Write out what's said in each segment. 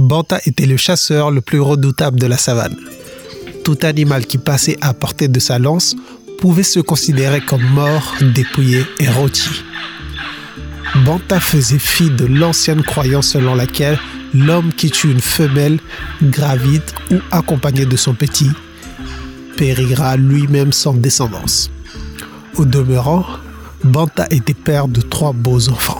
Banta était le chasseur le plus redoutable de la savane. Tout animal qui passait à portée de sa lance pouvait se considérer comme mort, dépouillé et rôti. Banta faisait fi de l'ancienne croyance selon laquelle l'homme qui tue une femelle, gravide ou accompagné de son petit, périra lui-même sans descendance. Au demeurant, Banta était père de trois beaux enfants.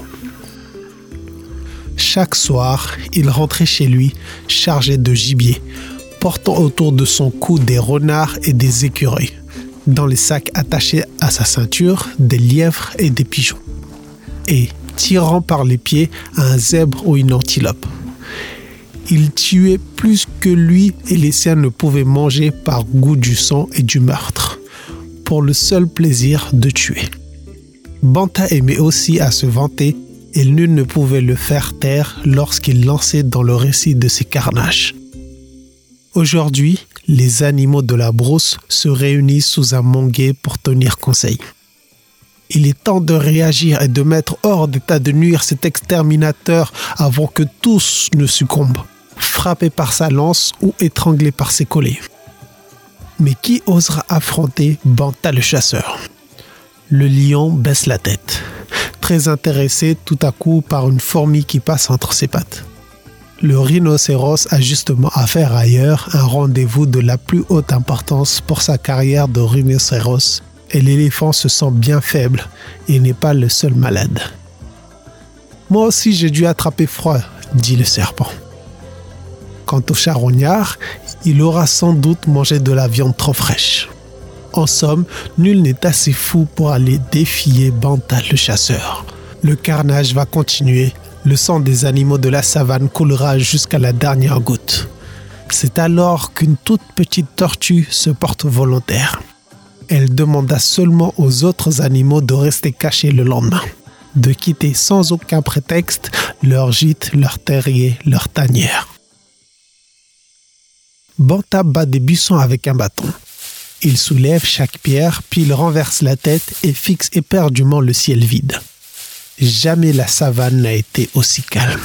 Chaque soir, il rentrait chez lui chargé de gibier, portant autour de son cou des renards et des écureuils, dans les sacs attachés à sa ceinture des lièvres et des pigeons, et tirant par les pieds un zèbre ou une antilope. Il tuait plus que lui et les siens ne pouvaient manger par goût du sang et du meurtre, pour le seul plaisir de tuer. Banta aimait aussi à se vanter et nul ne pouvait le faire taire lorsqu'il lançait dans le récit de ses carnages. Aujourd'hui, les animaux de la brousse se réunissent sous un manguet pour tenir conseil. Il est temps de réagir et de mettre hors d'état de nuire cet exterminateur avant que tous ne succombent, frappés par sa lance ou étranglés par ses collets. Mais qui osera affronter Banta le chasseur? Le lion baisse la tête, très intéressé tout à coup par une fourmi qui passe entre ses pattes. Le rhinocéros a justement à faire ailleurs un rendez-vous de la plus haute importance pour sa carrière de rhinocéros et l'éléphant se sent bien faible et n'est pas le seul malade. Moi aussi j'ai dû attraper froid, dit le serpent. Quant au charognard, il aura sans doute mangé de la viande trop fraîche. En somme, nul n'est assez fou pour aller défier Bantal le chasseur. Le carnage va continuer, le sang des animaux de la savane coulera jusqu'à la dernière goutte. C'est alors qu'une toute petite tortue se porte volontaire elle demanda seulement aux autres animaux de rester cachés le lendemain, de quitter sans aucun prétexte leur gîte, leur terrier, leur tanière. Banta bat des buissons avec un bâton. Il soulève chaque pierre, puis il renverse la tête et fixe éperdument le ciel vide. Jamais la savane n'a été aussi calme.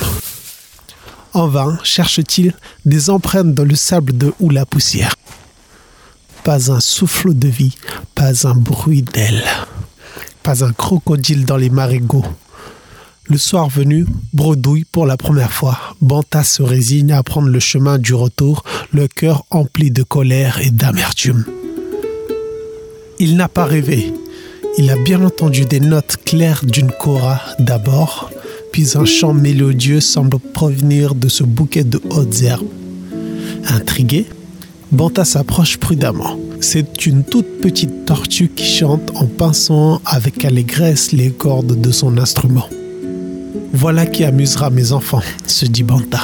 En vain cherche-t-il des empreintes dans le sable de ou la poussière pas un souffle de vie, pas un bruit d'aile, pas un crocodile dans les marigots. Le soir venu, bredouille pour la première fois. Banta se résigne à prendre le chemin du retour, le cœur empli de colère et d'amertume. Il n'a pas rêvé. Il a bien entendu des notes claires d'une cora d'abord, puis un chant mélodieux semble provenir de ce bouquet de hautes herbes. Intrigué, Banta s'approche prudemment. C'est une toute petite tortue qui chante en pinçant avec allégresse les cordes de son instrument. Voilà qui amusera mes enfants, se dit Banta,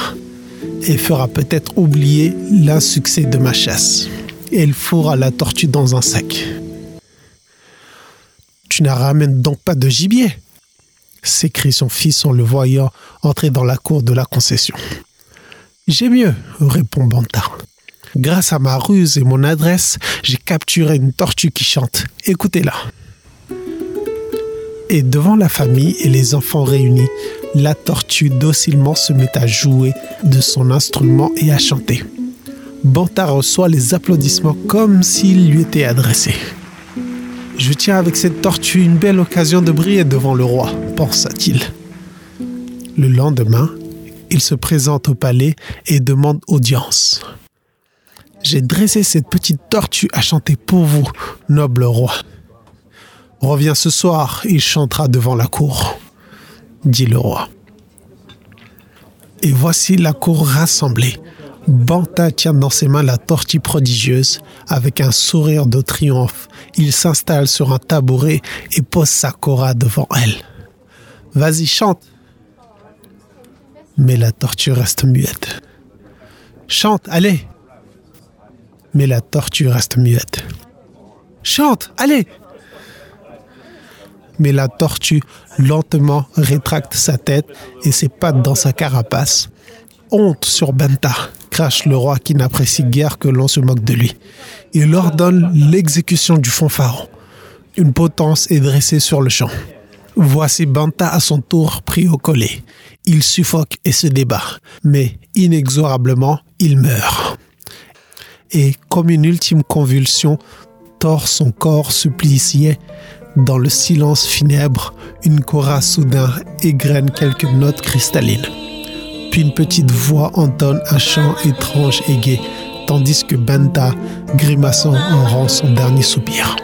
et fera peut-être oublier l'insuccès de ma chasse. Il fourra la tortue dans un sac. Tu n'as ramènes donc pas de gibier s'écrie son fils en le voyant entrer dans la cour de la concession. J'ai mieux, répond Banta. Grâce à ma ruse et mon adresse, j'ai capturé une tortue qui chante. Écoutez-la. Et devant la famille et les enfants réunis, la tortue docilement se met à jouer de son instrument et à chanter. Banta reçoit les applaudissements comme s'il lui était adressé. Je tiens avec cette tortue une belle occasion de briller devant le roi, pensa-t-il. Le lendemain, il se présente au palais et demande audience. J'ai dressé cette petite tortue à chanter pour vous, noble roi. Reviens ce soir, il chantera devant la cour, dit le roi. Et voici la cour rassemblée. Banta tient dans ses mains la tortue prodigieuse. Avec un sourire de triomphe, il s'installe sur un tabouret et pose sa cora devant elle. Vas-y, chante. Mais la tortue reste muette. Chante, allez, mais la tortue reste muette. Chante, allez Mais la tortue lentement rétracte sa tête et ses pattes dans sa carapace. Honte sur Benta, crache le roi qui n'apprécie guère que l'on se moque de lui. Il ordonne l'exécution du fanfaron. Une potence est dressée sur le champ. Voici Banta à son tour pris au collet. il suffoque et se débat, mais inexorablement, il meurt. Et comme une ultime convulsion, tord son corps supplicié. Dans le silence funèbre, une chora soudain égrène quelques notes cristallines. Puis une petite voix entonne un chant étrange et gai, tandis que Benta, grimaçant, en rend son dernier soupir.